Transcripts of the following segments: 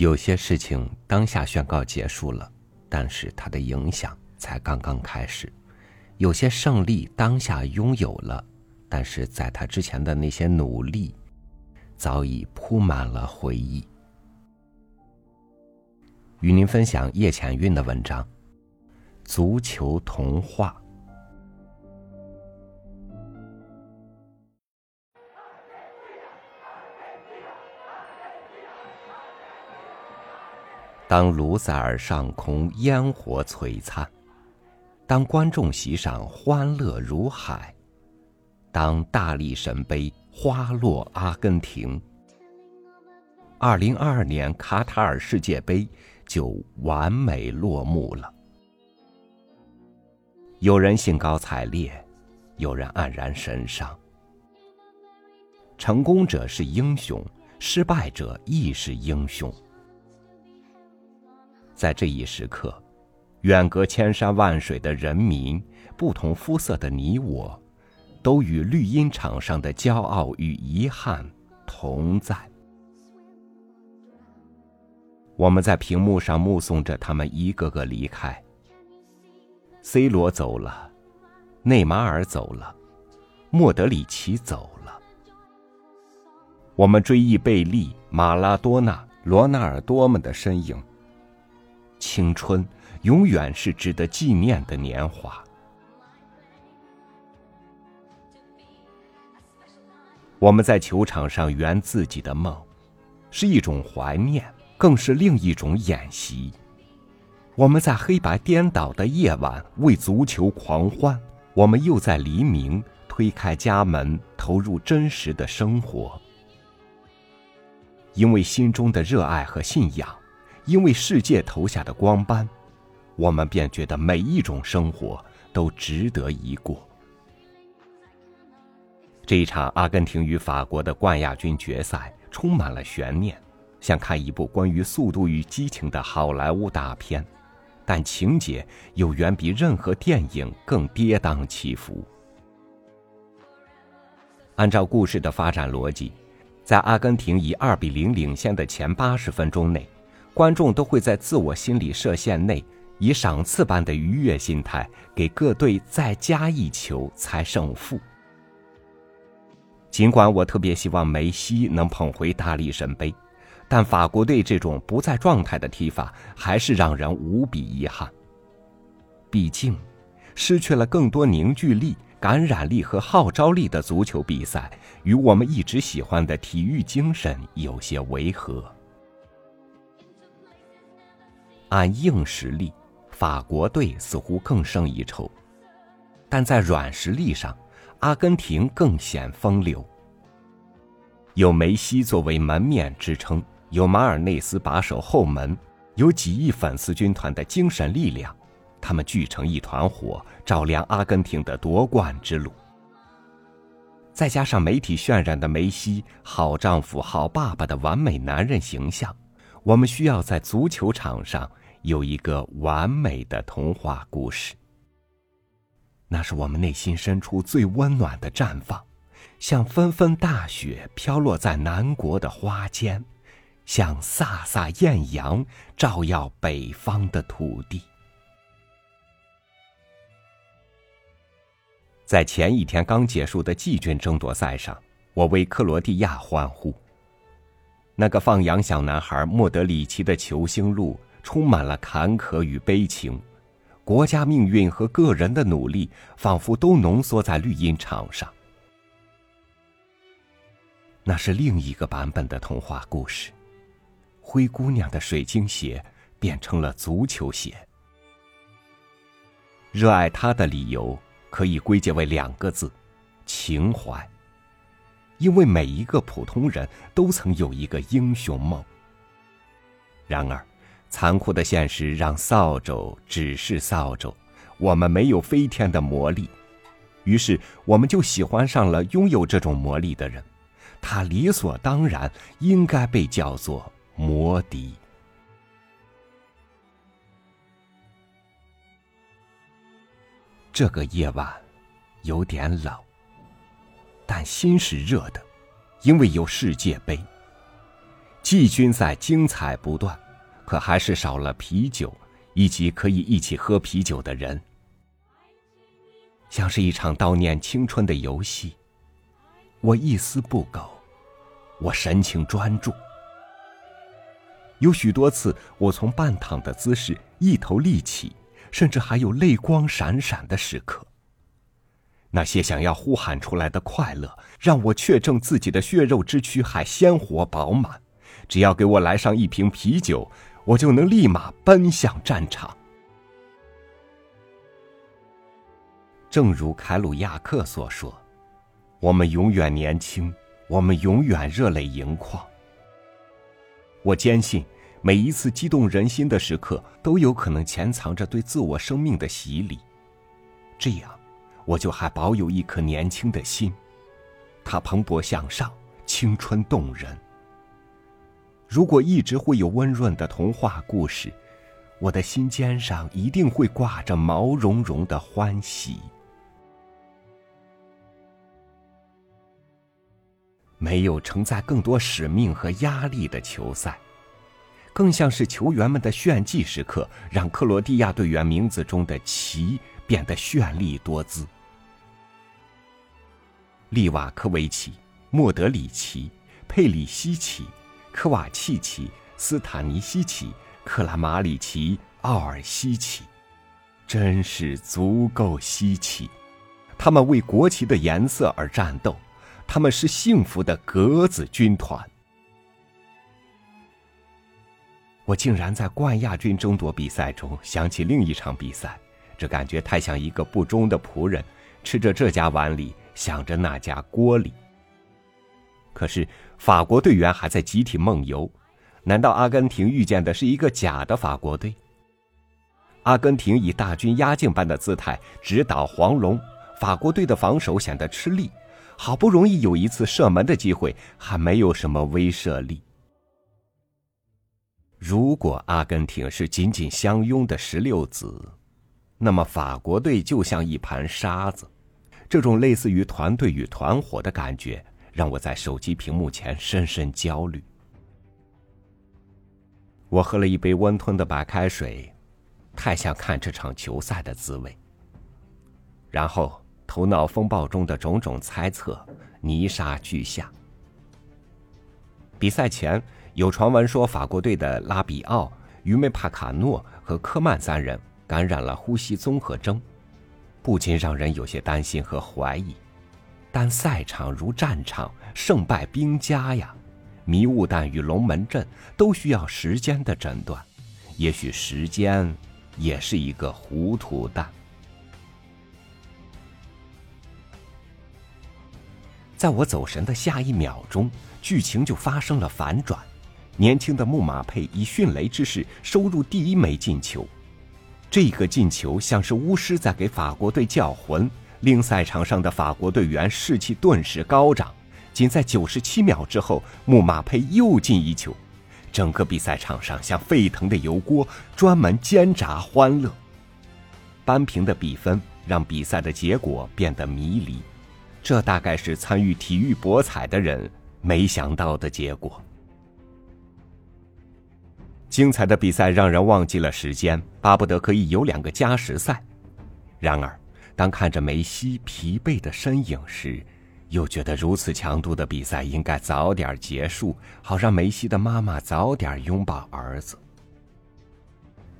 有些事情当下宣告结束了，但是它的影响才刚刚开始；有些胜利当下拥有了，但是在他之前的那些努力，早已铺满了回忆。与您分享叶浅韵的文章《足球童话》。当卢塞尔上空烟火璀璨，当观众席上欢乐如海，当大力神杯花落阿根廷，二零二二年卡塔尔世界杯。就完美落幕了。有人兴高采烈，有人黯然神伤。成功者是英雄，失败者亦是英雄。在这一时刻，远隔千山万水的人民，不同肤色的你我，都与绿茵场上的骄傲与遗憾同在。我们在屏幕上目送着他们一个个离开。C 罗走了，内马尔走了，莫德里奇走了。我们追忆贝利、马拉多纳、罗纳尔多们的身影。青春永远是值得纪念的年华。我们在球场上圆自己的梦，是一种怀念。更是另一种演习。我们在黑白颠倒的夜晚为足球狂欢，我们又在黎明推开家门，投入真实的生活。因为心中的热爱和信仰，因为世界投下的光斑，我们便觉得每一种生活都值得一过。这一场阿根廷与法国的冠亚军决赛充满了悬念。像看一部关于速度与激情的好莱坞大片，但情节又远比任何电影更跌宕起伏。按照故事的发展逻辑，在阿根廷以二比零领先的前八十分钟内，观众都会在自我心理射线内以赏赐般的愉悦心态给各队再加一球猜胜负。尽管我特别希望梅西能捧回大力神杯。但法国队这种不在状态的踢法，还是让人无比遗憾。毕竟，失去了更多凝聚力、感染力和号召力的足球比赛，与我们一直喜欢的体育精神有些违和。按硬实力，法国队似乎更胜一筹，但在软实力上，阿根廷更显风流。有梅西作为门面支撑。有马尔内斯把守后门，有几亿粉丝军团的精神力量，他们聚成一团火，照亮阿根廷的夺冠之路。再加上媒体渲染的梅西好丈夫、好爸爸的完美男人形象，我们需要在足球场上有一个完美的童话故事。那是我们内心深处最温暖的绽放，像纷纷大雪飘落在南国的花间。像飒飒艳阳，照耀北方的土地。在前一天刚结束的季军争夺赛上，我为克罗地亚欢呼。那个放羊小男孩莫德里奇的球星路充满了坎坷与悲情，国家命运和个人的努力仿佛都浓缩在绿茵场上。那是另一个版本的童话故事。灰姑娘的水晶鞋变成了足球鞋。热爱他的理由可以归结为两个字：情怀。因为每一个普通人都曾有一个英雄梦。然而，残酷的现实让扫帚只是扫帚，我们没有飞天的魔力。于是，我们就喜欢上了拥有这种魔力的人，他理所当然应该被叫做。魔笛。这个夜晚有点冷，但心是热的，因为有世界杯。季军赛精彩不断，可还是少了啤酒以及可以一起喝啤酒的人，像是一场悼念青春的游戏。我一丝不苟，我神情专注。有许多次，我从半躺的姿势一头立起，甚至还有泪光闪闪的时刻。那些想要呼喊出来的快乐，让我确证自己的血肉之躯还鲜活饱满。只要给我来上一瓶啤酒，我就能立马奔向战场。正如凯鲁亚克所说：“我们永远年轻，我们永远热泪盈眶。”我坚信，每一次激动人心的时刻，都有可能潜藏着对自我生命的洗礼。这样。我就还保有一颗年轻的心，它蓬勃向上，青春动人。如果一直会有温润的童话故事，我的心尖上一定会挂着毛茸茸的欢喜。没有承载更多使命和压力的球赛，更像是球员们的炫技时刻，让克罗地亚队员名字中的“奇”。变得绚丽多姿。利瓦科维奇、莫德里奇、佩里西奇、科瓦契奇、斯塔尼西奇、克拉马里奇、奥尔西奇，真是足够稀奇。他们为国旗的颜色而战斗，他们是幸福的格子军团。我竟然在冠亚军争夺比赛中想起另一场比赛。这感觉太像一个不忠的仆人，吃着这家碗里，想着那家锅里。可是法国队员还在集体梦游，难道阿根廷遇见的是一个假的法国队？阿根廷以大军压境般的姿态直捣黄龙，法国队的防守显得吃力，好不容易有一次射门的机会，还没有什么威慑力。如果阿根廷是紧紧相拥的石榴籽。那么法国队就像一盘沙子，这种类似于团队与团伙的感觉，让我在手机屏幕前深深焦虑。我喝了一杯温吞的白开水，太像看这场球赛的滋味。然后头脑风暴中的种种猜测泥沙俱下。比赛前有传闻说，法国队的拉比奥、于梅帕卡诺和科曼三人。感染了呼吸综合征，不禁让人有些担心和怀疑。但赛场如战场，胜败兵家呀，迷雾弹与龙门阵都需要时间的诊断。也许时间也是一个糊涂蛋。在我走神的下一秒钟，剧情就发生了反转。年轻的穆马佩以迅雷之势收入第一枚进球。这个进球像是巫师在给法国队叫魂，令赛场上的法国队员士气顿时高涨。仅在九十七秒之后，穆马佩又进一球，整个比赛场上像沸腾的油锅，专门煎炸欢乐。扳平的比分让比赛的结果变得迷离，这大概是参与体育博彩的人没想到的结果。精彩的比赛让人忘记了时间，巴不得可以有两个加时赛。然而，当看着梅西疲惫的身影时，又觉得如此强度的比赛应该早点结束，好让梅西的妈妈早点拥抱儿子。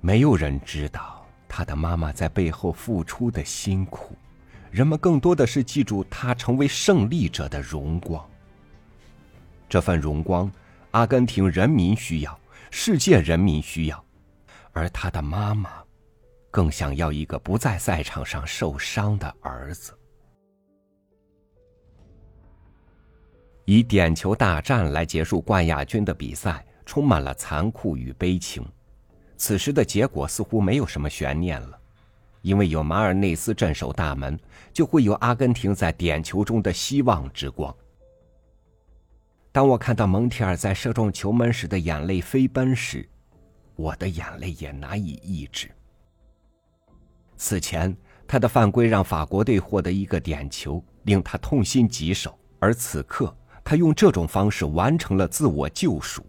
没有人知道他的妈妈在背后付出的辛苦，人们更多的是记住他成为胜利者的荣光。这份荣光，阿根廷人民需要。世界人民需要，而他的妈妈更想要一个不在赛场上受伤的儿子。以点球大战来结束冠亚军的比赛，充满了残酷与悲情。此时的结果似乎没有什么悬念了，因为有马尔内斯镇守大门，就会有阿根廷在点球中的希望之光。当我看到蒙提尔在射中球门时的眼泪飞奔时，我的眼泪也难以抑制。此前他的犯规让法国队获得一个点球，令他痛心疾首；而此刻他用这种方式完成了自我救赎。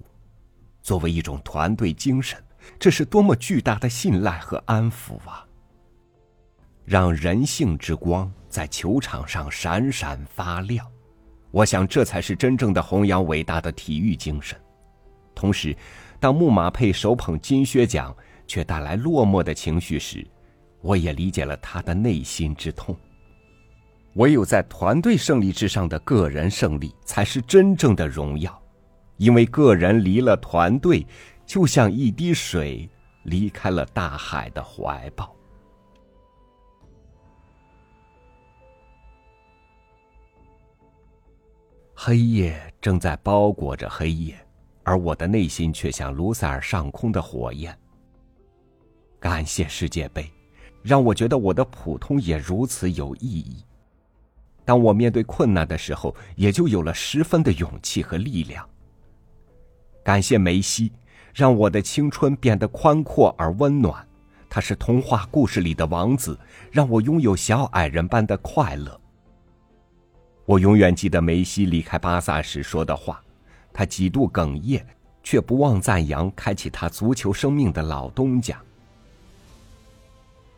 作为一种团队精神，这是多么巨大的信赖和安抚啊！让人性之光在球场上闪闪发亮，我想这才是真正的弘扬伟大的体育精神。同时，当穆马佩手捧金靴奖却带来落寞的情绪时，我也理解了他的内心之痛。唯有在团队胜利之上的个人胜利，才是真正的荣耀。因为个人离了团队，就像一滴水离开了大海的怀抱。黑夜正在包裹着黑夜，而我的内心却像卢塞尔上空的火焰。感谢世界杯，让我觉得我的普通也如此有意义。当我面对困难的时候，也就有了十分的勇气和力量。感谢梅西，让我的青春变得宽阔而温暖。他是童话故事里的王子，让我拥有小矮人般的快乐。我永远记得梅西离开巴萨时说的话，他几度哽咽，却不忘赞扬开启他足球生命的老东家。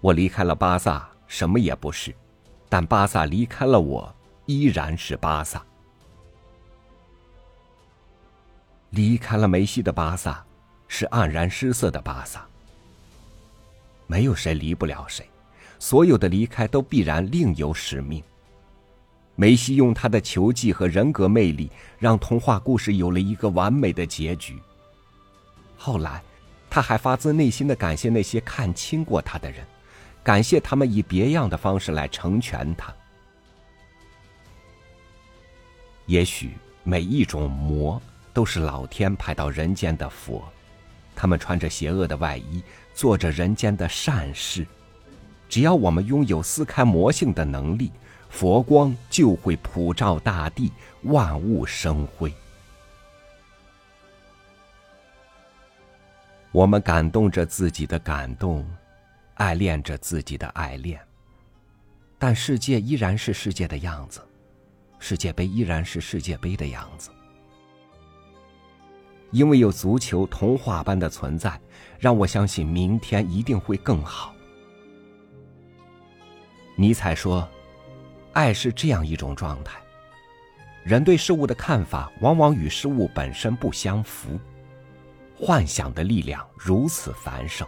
我离开了巴萨，什么也不是，但巴萨离开了我，依然是巴萨。离开了梅西的巴萨，是黯然失色的巴萨。没有谁离不了谁，所有的离开都必然另有使命。梅西用他的球技和人格魅力，让童话故事有了一个完美的结局。后来，他还发自内心的感谢那些看轻过他的人，感谢他们以别样的方式来成全他。也许每一种魔。都是老天派到人间的佛，他们穿着邪恶的外衣，做着人间的善事。只要我们拥有撕开魔性的能力，佛光就会普照大地，万物生辉。我们感动着自己的感动，爱恋着自己的爱恋，但世界依然是世界的样子，世界杯依然是世界杯的样子。因为有足球童话般的存在，让我相信明天一定会更好。尼采说：“爱是这样一种状态，人对事物的看法往往与事物本身不相符。幻想的力量如此繁盛，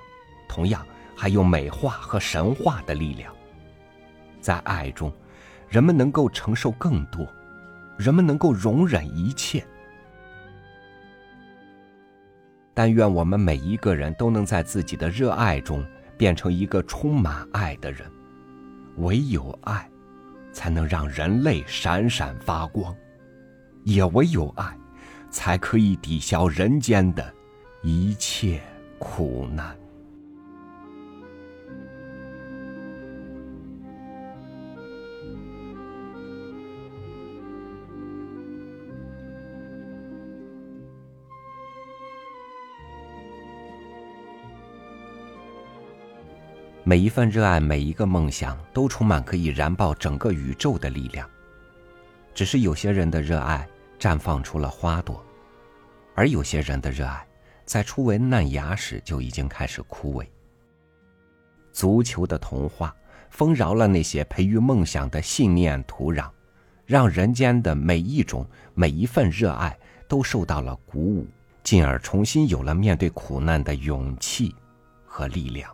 同样还有美化和神话的力量。在爱中，人们能够承受更多，人们能够容忍一切。”但愿我们每一个人都能在自己的热爱中变成一个充满爱的人。唯有爱，才能让人类闪闪发光；也唯有爱，才可以抵消人间的一切苦难。每一份热爱，每一个梦想，都充满可以燃爆整个宇宙的力量。只是有些人的热爱绽放出了花朵，而有些人的热爱在初为嫩芽时就已经开始枯萎。足球的童话丰饶了那些培育梦想的信念土壤，让人间的每一种、每一份热爱都受到了鼓舞，进而重新有了面对苦难的勇气和力量。